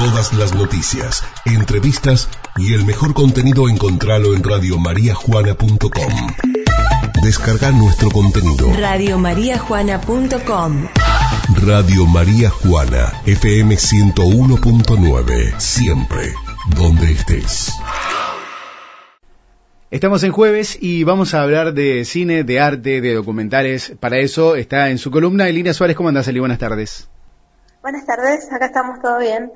Todas las noticias, entrevistas y el mejor contenido encontralo en radiomariajuana.com. Descarga nuestro contenido. Radiomariajuana.com Radio María Juana, FM 101.9. Siempre, donde estés. Estamos en jueves y vamos a hablar de cine, de arte, de documentales. Para eso está en su columna Elina Suárez. ¿Cómo andás, Eli? Buenas tardes. Buenas tardes, acá estamos todo bien.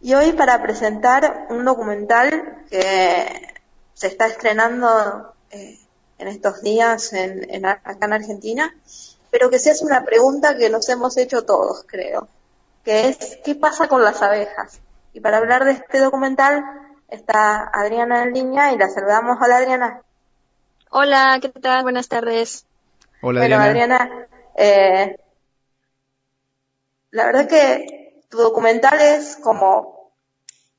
Y hoy para presentar un documental que se está estrenando eh, en estos días en, en, acá en Argentina, pero que se hace una pregunta que nos hemos hecho todos, creo, que es ¿qué pasa con las abejas? Y para hablar de este documental está Adriana en línea y la saludamos. Hola Adriana. Hola, ¿qué tal? Buenas tardes. Hola bueno, Adriana. Adriana, eh, la verdad que tu documental es como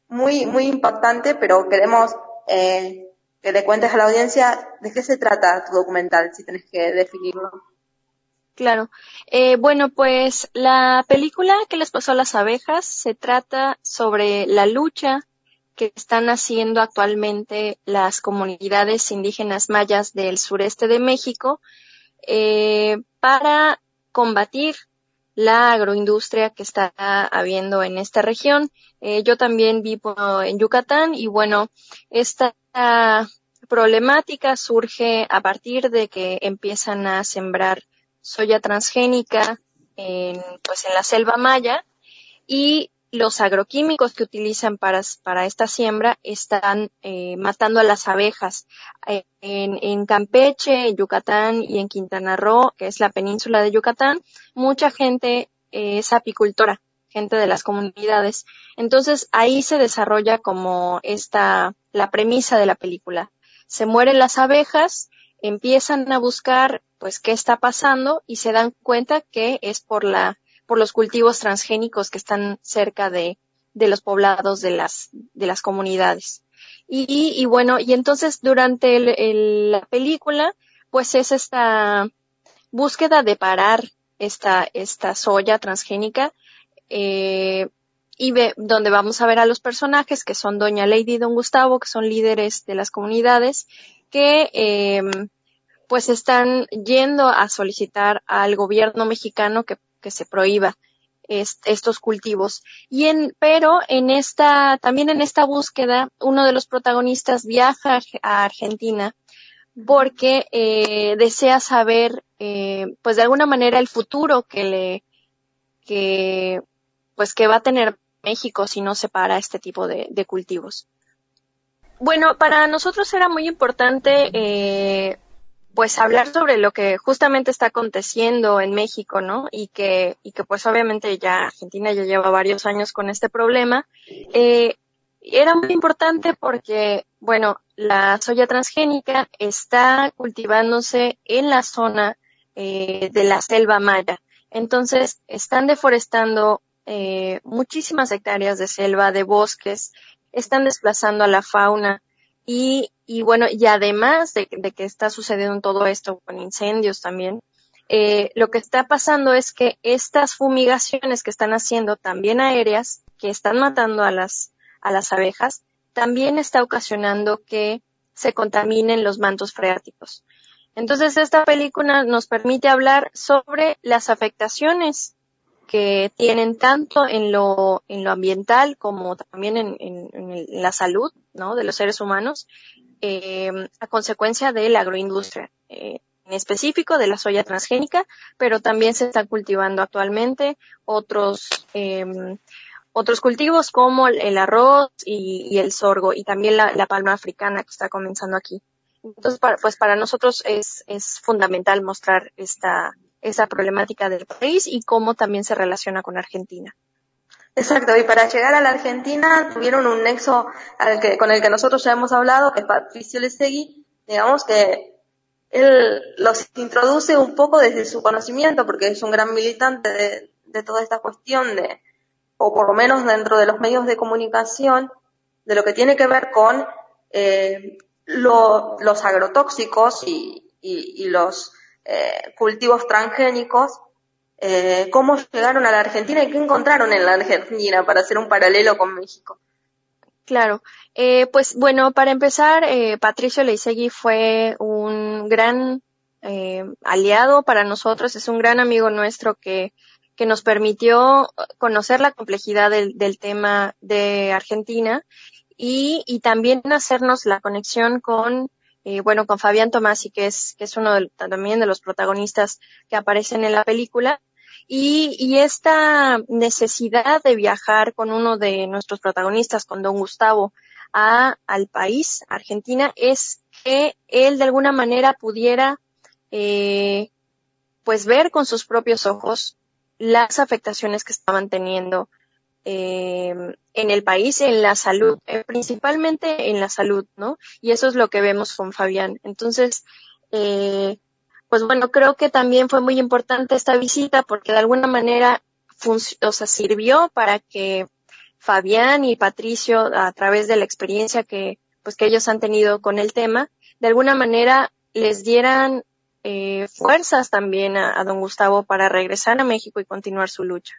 muy, muy impactante, pero queremos eh, que le cuentes a la audiencia de qué se trata tu documental, si tenés que definirlo. Claro. Eh, bueno, pues la película que les pasó a las abejas se trata sobre la lucha que están haciendo actualmente las comunidades indígenas mayas del sureste de México eh, para combatir la agroindustria que está habiendo en esta región. Eh, yo también vivo en Yucatán y bueno, esta problemática surge a partir de que empiezan a sembrar soya transgénica en, pues en la selva maya y los agroquímicos que utilizan para, para esta siembra están eh, matando a las abejas. Eh, en, Campeche, en Yucatán y en Quintana Roo, que es la península de Yucatán, mucha gente es apicultora, gente de las comunidades. Entonces ahí se desarrolla como esta, la premisa de la película. Se mueren las abejas, empiezan a buscar pues qué está pasando y se dan cuenta que es por la por los cultivos transgénicos que están cerca de, los poblados de las, de las comunidades. Y, bueno, y entonces durante el, la película, pues es esta búsqueda de parar esta, esta soya transgénica, eh, y ve, donde vamos a ver a los personajes que son Doña Lady y Don Gustavo, que son líderes de las comunidades, que eh, pues están yendo a solicitar al gobierno mexicano que que se prohíba est estos cultivos. Y en, pero en esta, también en esta búsqueda, uno de los protagonistas viaja a Argentina porque eh, desea saber, eh, pues de alguna manera el futuro que le, que, pues que va a tener México si no se para este tipo de, de cultivos. Bueno, para nosotros era muy importante eh, pues hablar sobre lo que justamente está aconteciendo en México, ¿no? Y que, y que pues obviamente ya Argentina ya lleva varios años con este problema. Eh, era muy importante porque, bueno, la soya transgénica está cultivándose en la zona eh, de la selva maya. Entonces, están deforestando eh, muchísimas hectáreas de selva, de bosques, están desplazando a la fauna y y bueno, y además de, que está sucediendo todo esto con incendios también, eh, lo que está pasando es que estas fumigaciones que están haciendo también aéreas, que están matando a las, abejas, también está ocasionando que se contaminen los mantos freáticos. Entonces, esta película nos permite hablar sobre las afectaciones que tienen tanto en lo, en lo ambiental como también en, en, en la salud ¿no? de los seres humanos eh, a consecuencia de la agroindustria, eh, en específico de la soya transgénica, pero también se están cultivando actualmente otros eh, otros cultivos como el arroz y, el sorgo y también la, palma africana que está comenzando aquí. Entonces, para, pues para nosotros es, es fundamental mostrar esta, esa problemática del país y cómo también se relaciona con Argentina. Exacto, y para llegar a la Argentina tuvieron un nexo al que, con el que nosotros ya hemos hablado, que es Patricio Lesegui, digamos que él los introduce un poco desde su conocimiento, porque es un gran militante de, de toda esta cuestión de, o por lo menos dentro de los medios de comunicación, de lo que tiene que ver con eh, lo, los agrotóxicos y, y, y los eh, cultivos transgénicos eh, cómo llegaron a la Argentina y qué encontraron en la Argentina para hacer un paralelo con México. Claro, eh, pues bueno, para empezar, eh, Patricio Leisegui fue un gran eh, aliado para nosotros, es un gran amigo nuestro que, que nos permitió conocer la complejidad del, tema de Argentina y, y, también hacernos la conexión con, eh, bueno, con Fabián Tomasi, que es, que es uno de, también de los protagonistas que aparecen en la película. Y, y esta necesidad de viajar con uno de nuestros protagonistas, con don Gustavo, a, al país, Argentina, es que él de alguna manera pudiera eh, pues ver con sus propios ojos las afectaciones que estaban teniendo eh, en el país, en la salud, eh, principalmente en la salud, ¿no? Y eso es lo que vemos con Fabián. Entonces, eh, pues bueno, creo que también fue muy importante esta visita porque de alguna manera, o sea, sirvió para que Fabián y Patricio, a través de la experiencia que, pues que ellos han tenido con el tema, de alguna manera les dieran eh, fuerzas también a, don Gustavo para regresar a México y continuar su lucha.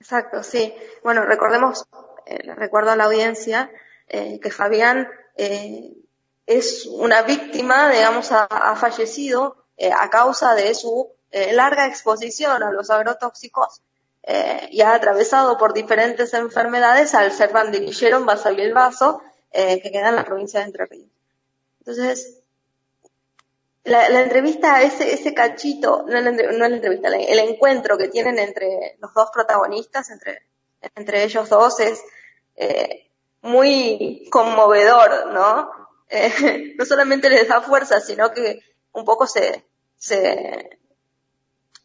Exacto, sí. Bueno, recordemos, eh, recuerdo a la audiencia, eh, que Fabián eh, es una víctima, digamos, ha, ha fallecido eh, a causa de su eh, larga exposición a los agrotóxicos y ha atravesado por diferentes enfermedades al ser bandillero en Basavi el Vaso, que queda en la provincia de Entre Ríos. Entonces, la, entrevista, ese, ese cachito, no la, no la entrevista, el encuentro que tienen entre los dos protagonistas, entre, entre ellos dos, es eh, muy conmovedor, ¿no? Eh, no solamente les da fuerza, sino que un poco se, se,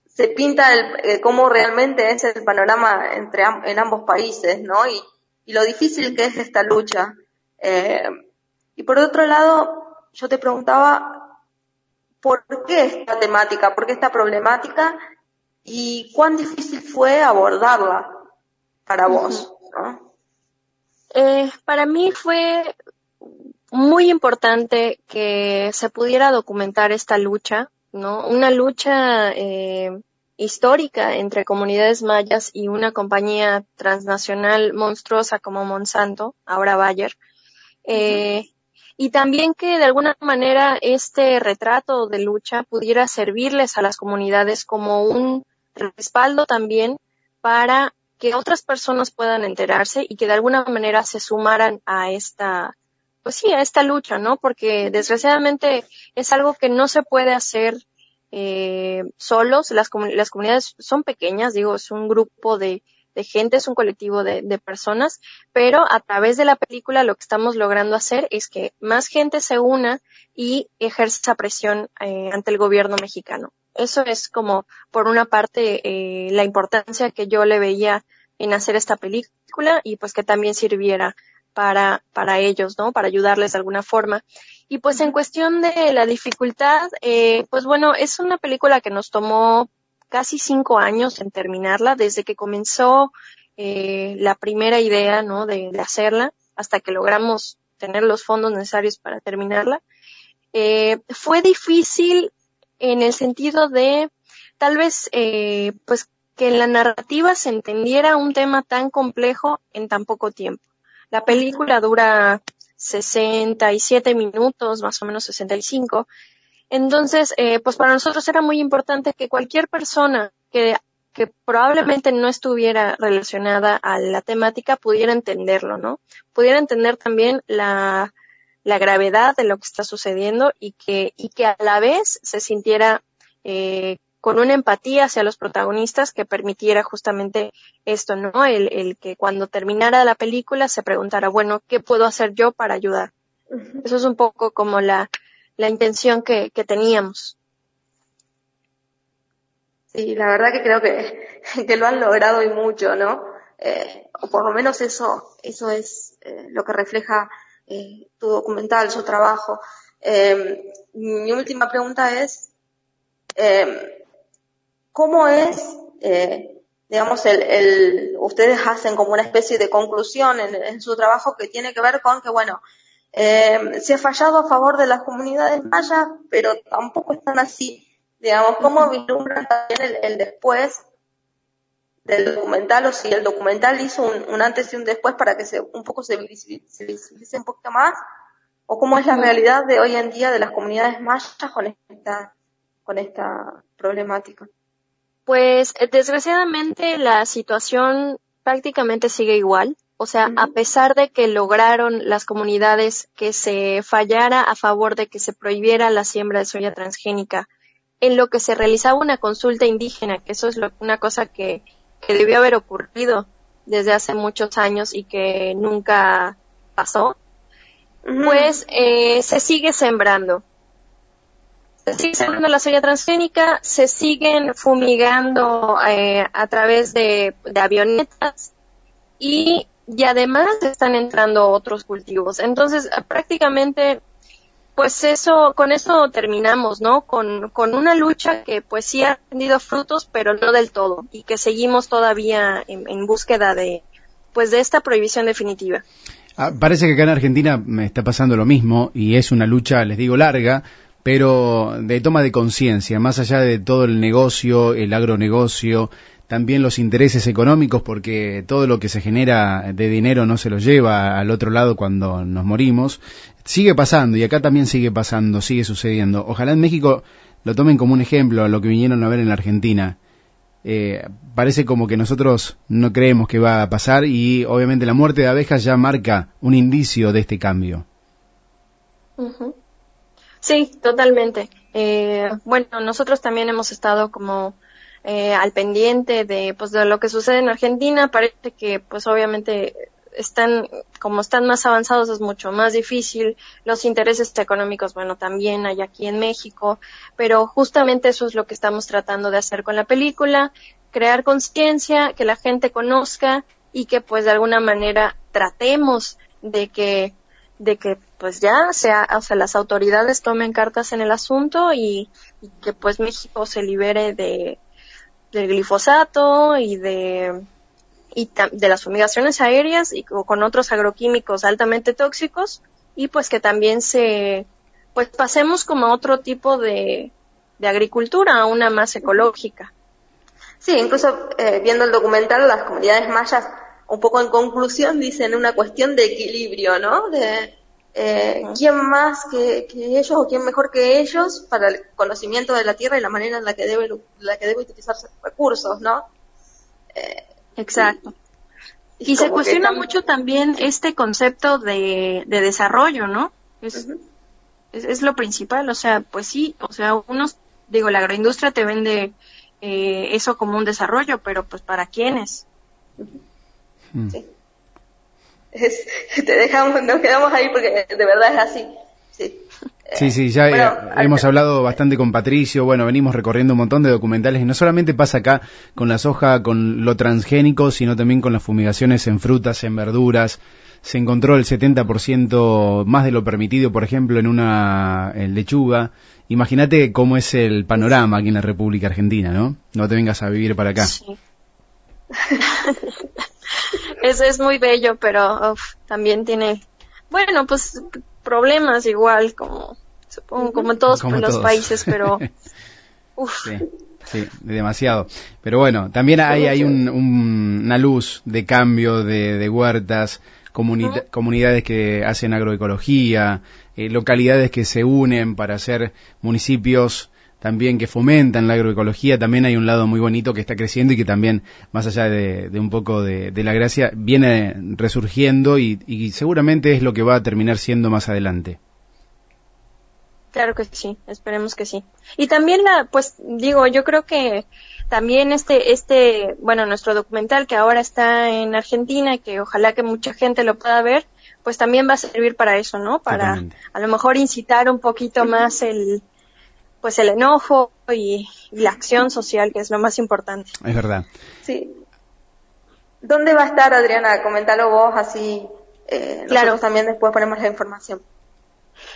se pinta el, eh, cómo realmente es el panorama entre en ambos países, ¿no? Y, y lo difícil que es esta lucha. Eh, y por otro lado, yo te preguntaba, por qué esta temática, por qué esta problemática y cuán difícil fue abordarla para vos. ¿no? Eh, para mí fue muy importante que se pudiera documentar esta lucha, ¿no? Una lucha eh, histórica entre comunidades mayas y una compañía transnacional monstruosa como Monsanto, ahora Bayer. Eh, y también que de alguna manera este retrato de lucha pudiera servirles a las comunidades como un respaldo también para que otras personas puedan enterarse y que de alguna manera se sumaran a esta, pues sí, a esta lucha, ¿no? Porque desgraciadamente es algo que no se puede hacer eh, solos. Las, las comunidades son pequeñas, digo, es un grupo de de gente, es un colectivo de, de, personas, pero a través de la película lo que estamos logrando hacer es que más gente se una y ejerza presión eh, ante el gobierno mexicano. Eso es como, por una parte, eh, la importancia que yo le veía en hacer esta película y pues que también sirviera para, para ellos, ¿no? Para ayudarles de alguna forma. Y pues en cuestión de la dificultad, eh, pues bueno, es una película que nos tomó casi cinco años en terminarla, desde que comenzó eh, la primera idea, ¿no? De, de, hacerla hasta que logramos tener los fondos necesarios para terminarla. Eh, fue difícil en el sentido de tal vez, eh, pues que en la narrativa se entendiera un tema tan complejo en tan poco tiempo. La película dura 67 minutos, más o menos 65, entonces, eh, pues para nosotros era muy importante que cualquier persona que, que probablemente no estuviera relacionada a la temática pudiera entenderlo, ¿no? Pudiera entender también la, la gravedad de lo que está sucediendo y que, y que a la vez se sintiera eh, con una empatía hacia los protagonistas que permitiera justamente esto, ¿no? El, el que cuando terminara la película se preguntara, bueno, ¿qué puedo hacer yo para ayudar? Uh -huh. Eso es un poco como la, la intención que, que teníamos. Sí, la verdad que creo que, que lo han logrado y mucho, ¿no? Eh, o por lo menos eso, eso es eh, lo que refleja eh, tu documental, su trabajo. Eh, mi última pregunta es, eh, ¿cómo es, eh, digamos, el, el, ustedes hacen como una especie de conclusión en, en su trabajo que tiene que ver con que, bueno, eh, se ha fallado a favor de las comunidades mayas, pero tampoco están así Digamos, ¿cómo vislumbran también el, después del documental o si el documental hizo un, antes y un después para que se, un poco se visibilice, un poquito más? ¿O cómo es la realidad de hoy en día de las comunidades mayas con esta, con esta problemática? Pues desgraciadamente la situación prácticamente sigue igual. O sea, a pesar de que lograron las comunidades que se fallara a favor de que se prohibiera la siembra de soya transgénica, en lo que se realizaba una consulta indígena, que eso es una cosa que, debió haber ocurrido desde hace muchos años y que nunca pasó, pues eh, se sigue sembrando. Se sigue sembrando la soya transgénica, se siguen fumigando eh, a través de, avionetas y y además están entrando otros cultivos. Entonces, prácticamente, pues eso, con eso terminamos, ¿no? Con, con una lucha que pues sí ha tenido frutos, pero no del todo, y que seguimos todavía en, búsqueda de, pues de esta prohibición definitiva. Ah, parece que acá en Argentina me está pasando lo mismo, y es una lucha, les digo, larga, pero de toma de conciencia, más allá de todo el negocio, el agronegocio, también los intereses económicos, porque todo lo que se genera de dinero no se lo lleva al otro lado cuando nos morimos. Sigue pasando y acá también sigue pasando, sigue sucediendo. Ojalá en México lo tomen como un ejemplo a lo que vinieron a ver en la Argentina. Eh, parece como que nosotros no creemos que va a pasar y obviamente la muerte de abejas ya marca un indicio de este cambio. Sí, totalmente. Eh, bueno, nosotros también hemos estado como eh, al pendiente de, pues, de lo que sucede en Argentina. Parece que, pues, obviamente están, como están más avanzados es mucho más difícil. Los intereses económicos, bueno, también hay aquí en México, pero justamente eso es lo que estamos tratando de hacer con la película, crear conciencia, que la gente conozca y que pues de alguna manera tratemos de que de que pues ya sea, o sea, las autoridades tomen cartas en el asunto y que pues México se libere de, del glifosato y de y de las fumigaciones aéreas y con otros agroquímicos altamente tóxicos y pues que también se pues pasemos como a otro tipo de, de agricultura, a una más ecológica. Sí, incluso eh, viendo el documental, las comunidades mayas, un poco en conclusión, dicen una cuestión de equilibrio, ¿no? De, eh, quién más que, ellos o quién mejor que ellos para el conocimiento de la tierra y la manera en la que debe, la que debe utilizarse recursos, ¿no? Eh, Exacto. Y, se cuestiona mucho también este concepto de, de desarrollo, ¿no? Es, es, lo principal, o sea, pues sí, o sea, unos, digo, la agroindustria te vende eh, eso como un desarrollo, pero pues para quiénes. Sí te dejamos, nos quedamos ahí porque de verdad es así. Sí. Sí, ya eh, hemos hablado bastante con Patricio, bueno, venimos recorriendo un montón de documentales y no solamente pasa acá con la soja, con lo transgénico, sino también con las fumigaciones en frutas, en verduras. Se encontró el 70% más de lo permitido, por ejemplo, en una lechuga. Imagínate cómo es el panorama aquí en la República Argentina, ¿no? No te vengas a vivir para acá. Sí. es, es muy bello, pero también tiene, bueno, pues problemas igual, como supongo, como en todos los países, pero uf. Sí. demasiado. Pero bueno, también hay, hay un, una luz de cambio de, de huertas, comunidades que hacen agroecología, eh, localidades que se unen para hacer municipios también que fomentan la agroecología, también hay un lado muy bonito que está creciendo y que también, más allá de, un poco de, la gracia, viene resurgiendo y, seguramente es lo que va a terminar siendo más adelante. Claro que sí, esperemos que sí. Y también la, pues digo, yo creo que también este, este, bueno, nuestro documental que ahora está en Argentina y que ojalá que mucha gente lo pueda ver, pues también va a servir para eso, ¿no? Para a lo mejor incitar un poquito más el, pues el enojo y, la acción social, que es lo más importante. Es verdad. Sí. ¿Dónde va a estar, Adriana? Coméntalo vos, así eh, claro. también después ponemos la información.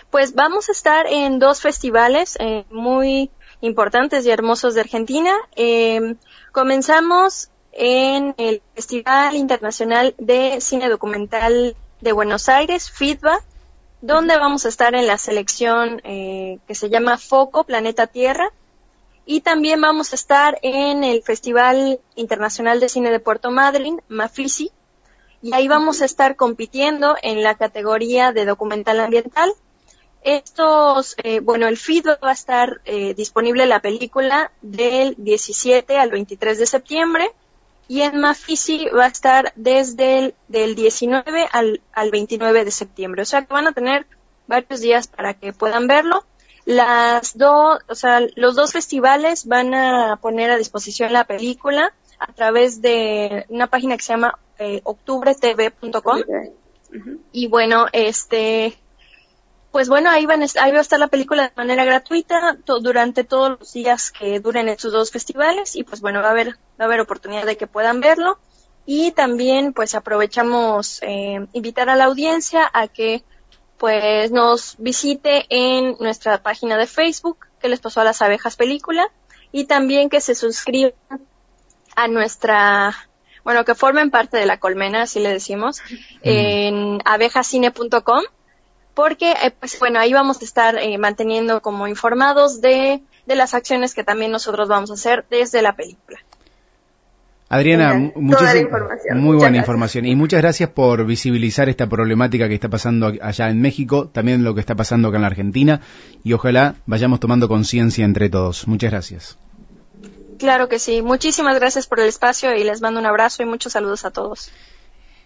Pues vamos a estar en dos festivales eh, muy importantes y hermosos de Argentina. Eh, comenzamos en el Festival Internacional de Cine Documental de Buenos Aires, FIDBA, donde vamos a estar en la selección eh, que se llama Foco Planeta Tierra. Y también vamos a estar en el Festival Internacional de Cine de Puerto Madryn, Mafisi, y ahí vamos a estar compitiendo en la categoría de documental ambiental. Estos, eh, bueno, el feed va a estar eh, disponible la película del 17 al 23 de septiembre y en Mafisi va a estar desde el del 19 al, al 29 de septiembre. O sea que van a tener varios días para que puedan verlo. Las dos, o sea, los dos festivales van a poner a disposición la película a través de una página que se llama eh, octubretv.com. Y bueno, este, pues bueno, ahí, van, ahí va a estar la película de manera gratuita durante todos los días que duren estos dos festivales y pues bueno, va a haber, va a haber oportunidad de que puedan verlo. Y también pues aprovechamos eh, invitar a la audiencia a que pues nos visite en nuestra página de Facebook, que les pasó a las abejas película, y también que se suscriban a nuestra bueno, que formen parte de la colmena, así le decimos, en abejacine.com, porque, eh, pues bueno, ahí vamos a estar eh, manteniendo como informados de, de las acciones que también nosotros vamos a hacer desde la película. Adriana, muy buena información y muchas gracias por visibilizar esta problemática que está pasando allá en México, también lo que está pasando acá en la Argentina y ojalá vayamos tomando conciencia entre todos. Muchas gracias. Claro que sí. Muchísimas gracias por el espacio y les mando un abrazo y muchos saludos a todos.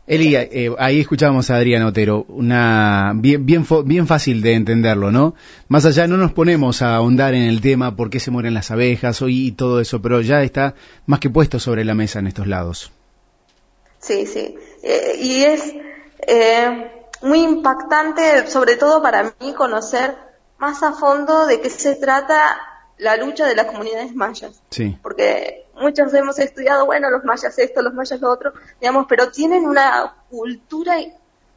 Eli, eh, ahí escuchábamos a Adrián Otero, una bien, bien, bien fácil de entenderlo, ¿no? Más allá no nos ponemos a ahondar en el tema por qué se mueren las abejas y todo eso, pero ya está más que puesto sobre la mesa en estos lados. Sí, sí. Eh, y es eh, muy impactante, sobre todo para mí, conocer más a fondo de qué se trata la lucha de las comunidades mayas. Sí. Porque muchos hemos estudiado, bueno, los mayas esto, los mayas lo otro, digamos, pero tienen una cultura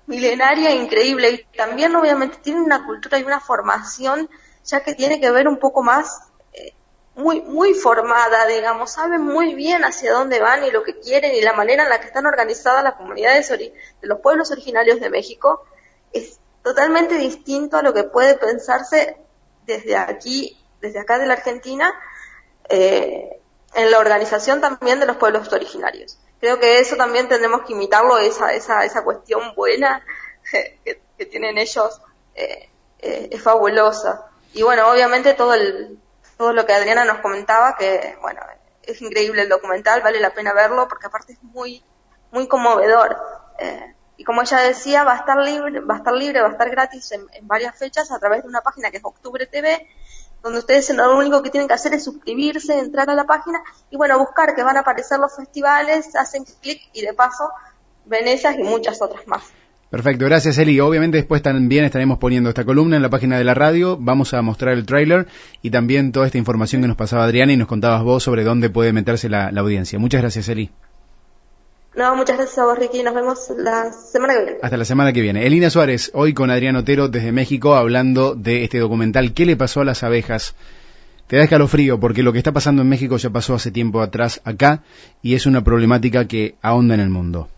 milenaria increíble y también obviamente tienen una cultura y una formación ya que tiene que ver un poco más eh, muy muy formada, digamos, saben muy bien hacia dónde van y lo que quieren y la manera en la que están organizadas las comunidades de los pueblos originarios de México es totalmente distinto a lo que puede pensarse desde aquí desde acá de la Argentina, eh, en la organización también de los pueblos originarios. Creo que eso también tenemos que imitarlo, esa, esa, esa cuestión buena que, tienen ellos eh, eh, es fabulosa. Y bueno, obviamente todo el, todo lo que Adriana nos comentaba, que bueno, es increíble el documental, vale la pena verlo porque aparte es muy, muy conmovedor. y como ella decía, va a estar libre, va a estar libre, va a estar gratis en varias fechas a través de una página que es Octubre TV donde ustedes lo único que tienen que hacer es suscribirse, entrar a la página y bueno, buscar que van a aparecer los festivales, hacen clic y de paso ven esas y muchas otras más. Perfecto, gracias Eli. Obviamente después también estaremos poniendo esta columna en la página de la radio, vamos a mostrar el tráiler y también toda esta información que nos pasaba Adriana y nos contabas vos sobre dónde puede meterse la, la audiencia. Muchas gracias Eli. No, muchas gracias a vos, Ricky. Nos vemos la semana que viene. Hasta la semana que viene. Elina Suárez, hoy con Adrián Otero desde México, hablando de este documental. ¿Qué le pasó a las abejas? Te da escalofrío porque lo que está pasando en México ya pasó hace tiempo atrás acá y es una problemática que ahonda en el mundo.